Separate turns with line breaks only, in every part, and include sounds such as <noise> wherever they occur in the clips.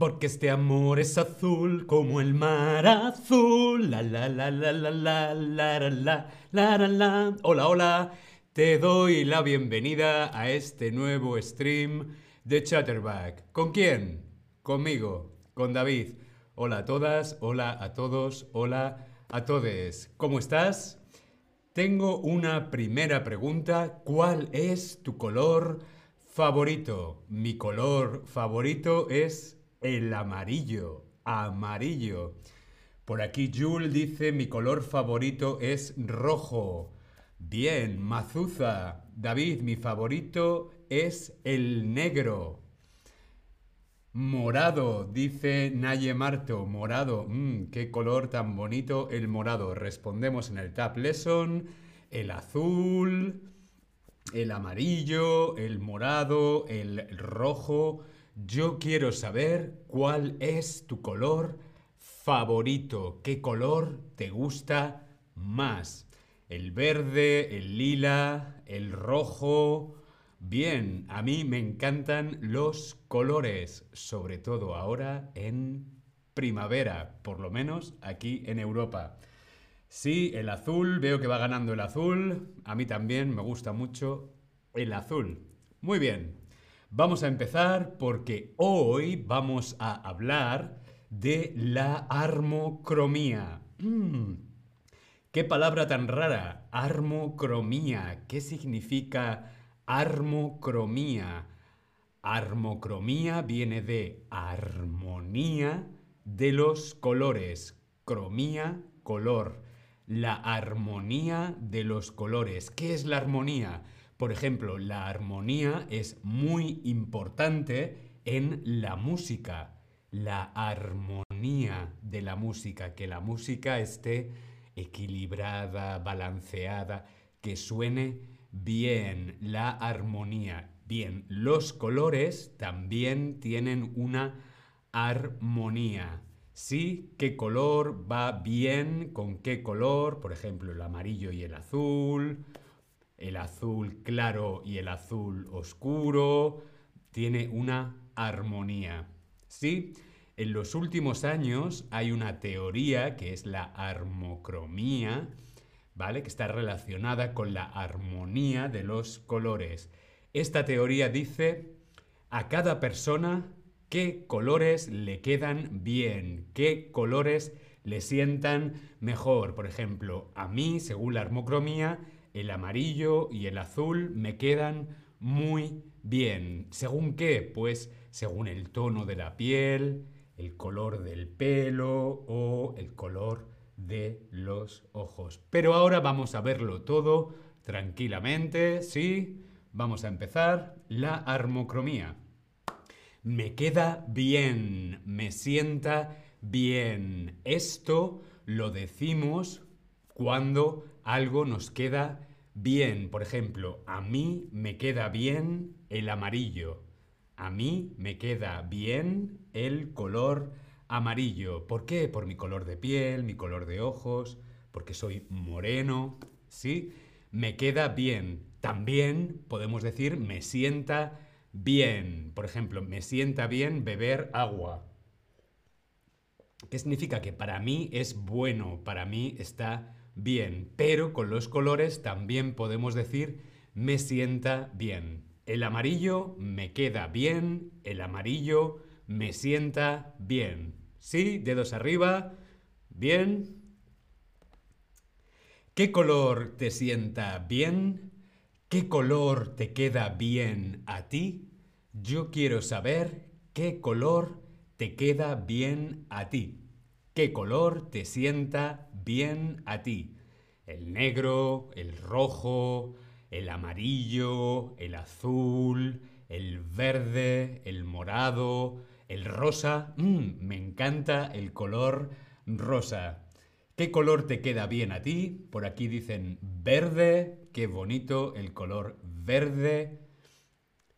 Porque este amor es azul como el mar azul. La la la la la la la la la la la Hola, hola. Te doy la bienvenida a este nuevo stream de Chatterback. ¿Con quién? Conmigo, con David. Hola a todas, hola a todos, hola a todes. ¿Cómo estás? Tengo una primera pregunta. ¿Cuál es tu color favorito? Mi color favorito es el amarillo. Amarillo. Por aquí Jules dice mi color favorito es rojo. Bien, Mazuza. David, mi favorito es el negro. Morado, dice Naye Marto. Morado, mm, qué color tan bonito el morado. Respondemos en el Tab Lesson. El azul, el amarillo, el morado, el rojo. Yo quiero saber cuál es tu color favorito, qué color te gusta más. El verde, el lila, el rojo. Bien, a mí me encantan los colores, sobre todo ahora en primavera, por lo menos aquí en Europa. Sí, el azul, veo que va ganando el azul. A mí también me gusta mucho el azul. Muy bien, Vamos a empezar porque hoy vamos a hablar de la armocromía. Mm, ¿Qué palabra tan rara? Armocromía. ¿Qué significa armocromía? Armocromía viene de armonía de los colores. Cromía, color. La armonía de los colores. ¿Qué es la armonía? Por ejemplo, la armonía es muy importante en la música. La armonía de la música, que la música esté equilibrada, balanceada, que suene bien, la armonía. Bien, los colores también tienen una armonía. Sí, qué color va bien con qué color, por ejemplo, el amarillo y el azul, el azul claro y el azul oscuro, tiene una armonía. ¿Sí? En los últimos años hay una teoría que es la armocromía, ¿vale? Que está relacionada con la armonía de los colores. Esta teoría dice a cada persona qué colores le quedan bien, qué colores le sientan mejor. Por ejemplo, a mí, según la armocromía, el amarillo y el azul me quedan muy bien. ¿Según qué? Pues según el tono de la piel, el color del pelo o el color de los ojos. Pero ahora vamos a verlo todo tranquilamente, ¿sí? Vamos a empezar la armocromía. Me queda bien, me sienta bien. Esto lo decimos cuando algo nos queda bien. Por ejemplo, a mí me queda bien el amarillo. A mí me queda bien el color amarillo. ¿Por qué? Por mi color de piel, mi color de ojos, porque soy moreno. ¿Sí? Me queda bien. También podemos decir me sienta bien. Por ejemplo, me sienta bien beber agua. ¿Qué significa? Que para mí es bueno, para mí está bien, pero con los colores también podemos decir me sienta bien. El amarillo me queda bien, el amarillo me sienta bien. ¿Sí? Dedos arriba. Bien. ¿Qué color te sienta bien? ¿Qué color te queda bien a ti? Yo quiero saber qué color te queda bien a ti. ¿Qué color te sienta bien a ti. El negro, el rojo, el amarillo, el azul, el verde, el morado, el rosa. Mm, me encanta el color rosa. ¿Qué color te queda bien a ti? Por aquí dicen verde. Qué bonito el color verde.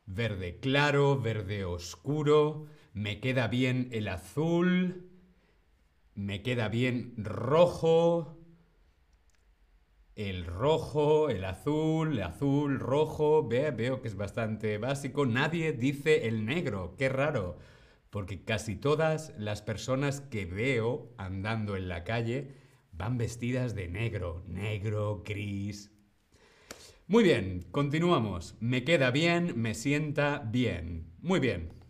Verde claro, verde oscuro. Me queda bien el azul. Me queda bien rojo, el rojo, el azul, el azul, rojo. veo que es bastante básico. Nadie dice el negro. Qué raro. porque casi todas las personas que veo andando en la calle van vestidas de negro, negro, gris. Muy bien, continuamos. Me queda bien, me sienta bien. Muy bien.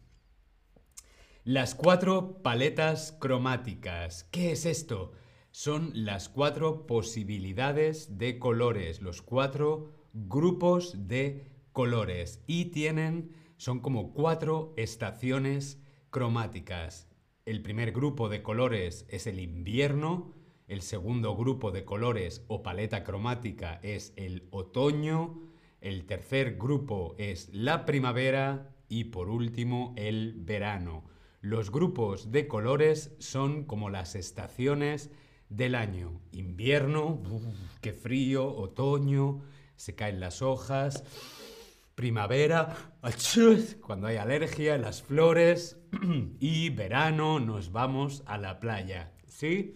Las cuatro paletas cromáticas. ¿Qué es esto? Son las cuatro posibilidades de colores, los cuatro grupos de colores y tienen, son como cuatro estaciones cromáticas. El primer grupo de colores es el invierno, el segundo grupo de colores o paleta cromática es el otoño, el tercer grupo es la primavera y por último el verano. Los grupos de colores son como las estaciones del año. Invierno, qué frío, otoño, se caen las hojas. Primavera, cuando hay alergia, las flores. <clears throat> y verano, nos vamos a la playa. ¿Sí?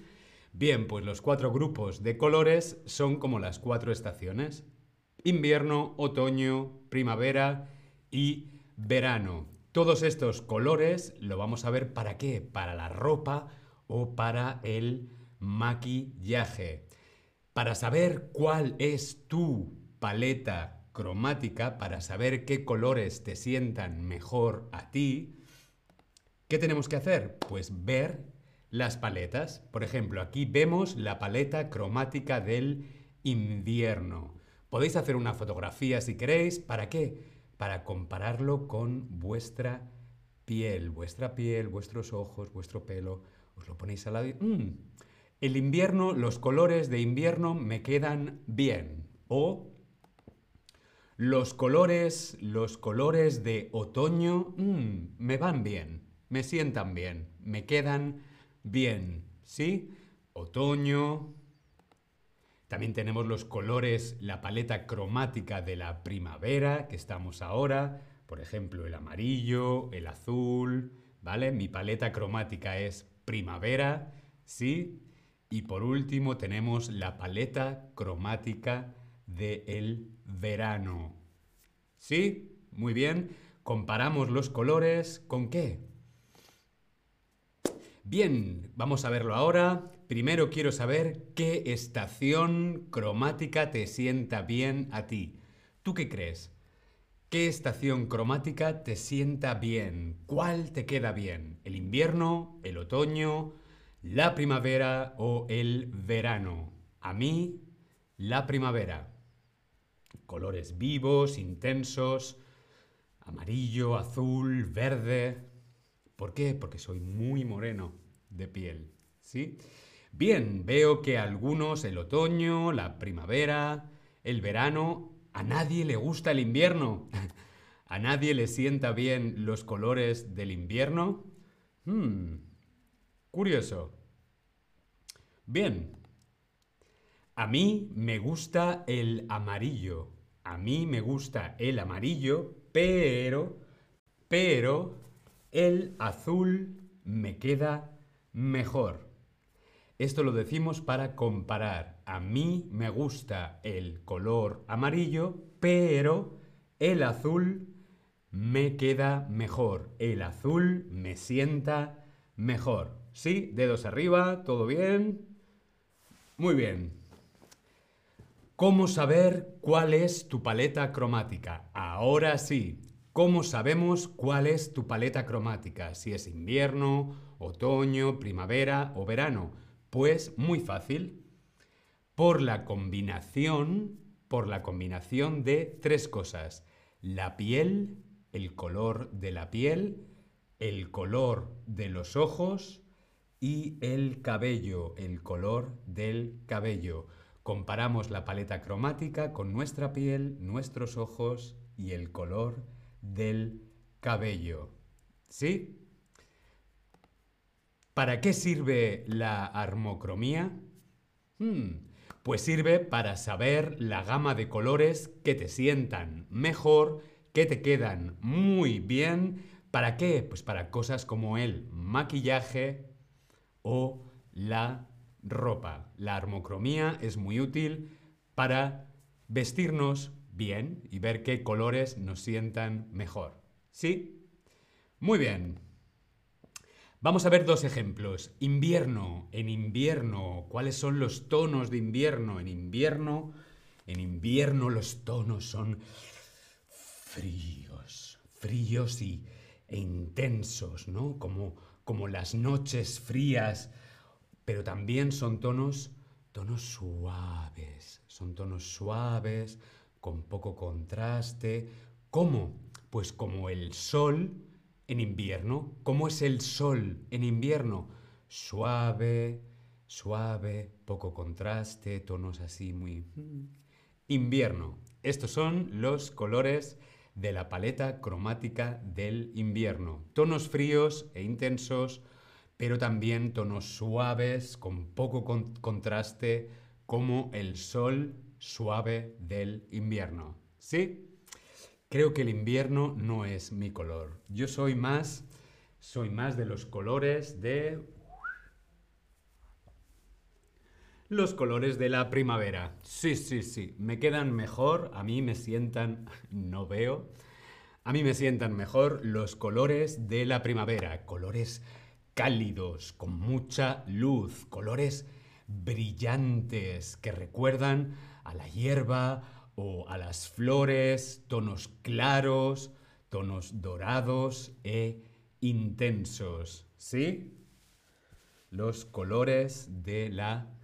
Bien, pues los cuatro grupos de colores son como las cuatro estaciones. Invierno, otoño, primavera y verano. Todos estos colores lo vamos a ver para qué, para la ropa o para el maquillaje. Para saber cuál es tu paleta cromática, para saber qué colores te sientan mejor a ti, ¿qué tenemos que hacer? Pues ver las paletas. Por ejemplo, aquí vemos la paleta cromática del invierno. Podéis hacer una fotografía si queréis. ¿Para qué? Para compararlo con vuestra piel, vuestra piel, vuestros ojos, vuestro pelo. Os lo ponéis al lado y... Mm, el invierno, los colores de invierno me quedan bien. O los colores, los colores de otoño mm, me van bien, me sientan bien, me quedan bien. ¿Sí? Otoño, también tenemos los colores, la paleta cromática de la primavera que estamos ahora, por ejemplo, el amarillo, el azul, ¿vale? Mi paleta cromática es primavera, ¿sí? Y por último tenemos la paleta cromática del verano. ¿Sí? Muy bien. Comparamos los colores con qué? Bien, vamos a verlo ahora. Primero quiero saber qué estación cromática te sienta bien a ti. ¿Tú qué crees? ¿Qué estación cromática te sienta bien? ¿Cuál te queda bien? ¿El invierno, el otoño, la primavera o el verano? A mí, la primavera. Colores vivos, intensos, amarillo, azul, verde. ¿Por qué? Porque soy muy moreno de piel. ¿Sí? Bien, veo que a algunos el otoño, la primavera, el verano, a nadie le gusta el invierno. <laughs> ¿A nadie le sienta bien los colores del invierno? Hmm, curioso. Bien. A mí me gusta el amarillo. A mí me gusta el amarillo, pero, pero, el azul me queda mejor. Esto lo decimos para comparar. A mí me gusta el color amarillo, pero el azul me queda mejor. El azul me sienta mejor. ¿Sí? Dedos arriba, ¿todo bien? Muy bien. ¿Cómo saber cuál es tu paleta cromática? Ahora sí. ¿Cómo sabemos cuál es tu paleta cromática? Si es invierno, otoño, primavera o verano. Pues muy fácil. Por la combinación, por la combinación de tres cosas. La piel, el color de la piel, el color de los ojos y el cabello, el color del cabello. Comparamos la paleta cromática con nuestra piel, nuestros ojos y el color del cabello. ¿Sí? ¿Para qué sirve la armocromía? Hmm, pues sirve para saber la gama de colores que te sientan mejor, que te quedan muy bien. ¿Para qué? Pues para cosas como el maquillaje o la ropa. La armocromía es muy útil para vestirnos bien y ver qué colores nos sientan mejor. ¿Sí? Muy bien. Vamos a ver dos ejemplos. Invierno. En invierno, ¿cuáles son los tonos de invierno? En invierno, en invierno los tonos son fríos, fríos y, e intensos, ¿no? Como, como las noches frías, pero también son tonos, tonos suaves, son tonos suaves, con poco contraste. ¿Cómo? Pues como el sol en invierno. ¿Cómo es el sol en invierno? Suave, suave, poco contraste, tonos así muy... Mm. Invierno. Estos son los colores de la paleta cromática del invierno. Tonos fríos e intensos, pero también tonos suaves, con poco contraste, como el sol suave del invierno. ¿Sí? Creo que el invierno no es mi color. Yo soy más, soy más de los colores de... Los colores de la primavera. Sí, sí, sí. Me quedan mejor, a mí me sientan... <laughs> No veo. A mí me sientan mejor los colores de la primavera. Colores cálidos, con mucha luz. Colores brillantes que recuerdan a la hierba, o a las flores, tonos claros, tonos dorados e intensos. ¿Sí? Los colores de la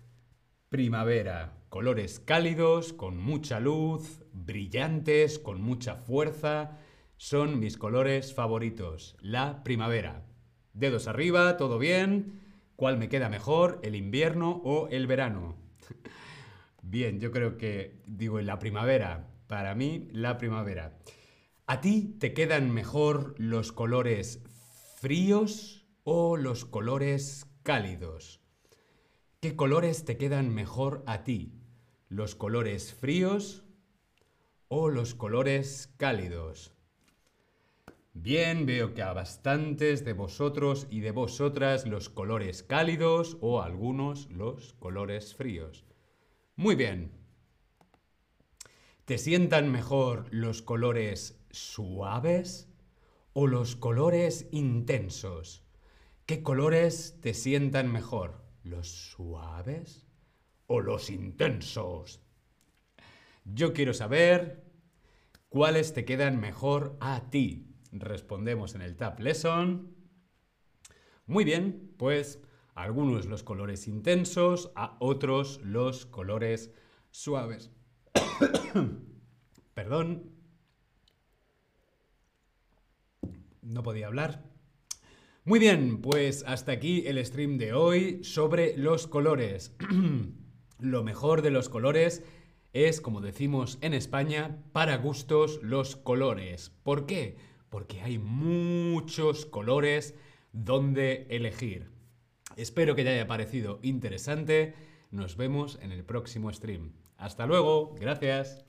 primavera. Colores cálidos, con mucha luz, brillantes, con mucha fuerza. Son mis colores favoritos. La primavera. Dedos arriba, todo bien. ¿Cuál me queda mejor, el invierno o el verano? Bien, yo creo que, digo, en la primavera, para mí, la primavera. ¿A ti te quedan mejor los colores fríos o los colores cálidos? ¿Qué colores te quedan mejor a ti? ¿Los colores fríos o los colores cálidos? Bien, veo que a bastantes de vosotros y de vosotras los colores cálidos o algunos los colores fríos. Muy bien. ¿Te sientan mejor los colores suaves o los colores intensos? ¿Qué colores te sientan mejor? ¿Los suaves o los intensos? Yo quiero saber cuáles te quedan mejor a ti. Respondemos en el Tab Lesson. Muy bien, pues algunos los colores intensos, a otros los colores suaves. <coughs> Perdón. No podía hablar. Muy bien, pues hasta aquí el stream de hoy sobre los colores. <coughs> Lo mejor de los colores es, como decimos en España, para gustos los colores. ¿Por qué? Porque hay muchos colores donde elegir. Espero que te haya parecido interesante. Nos vemos en el próximo stream. Hasta luego. Gracias.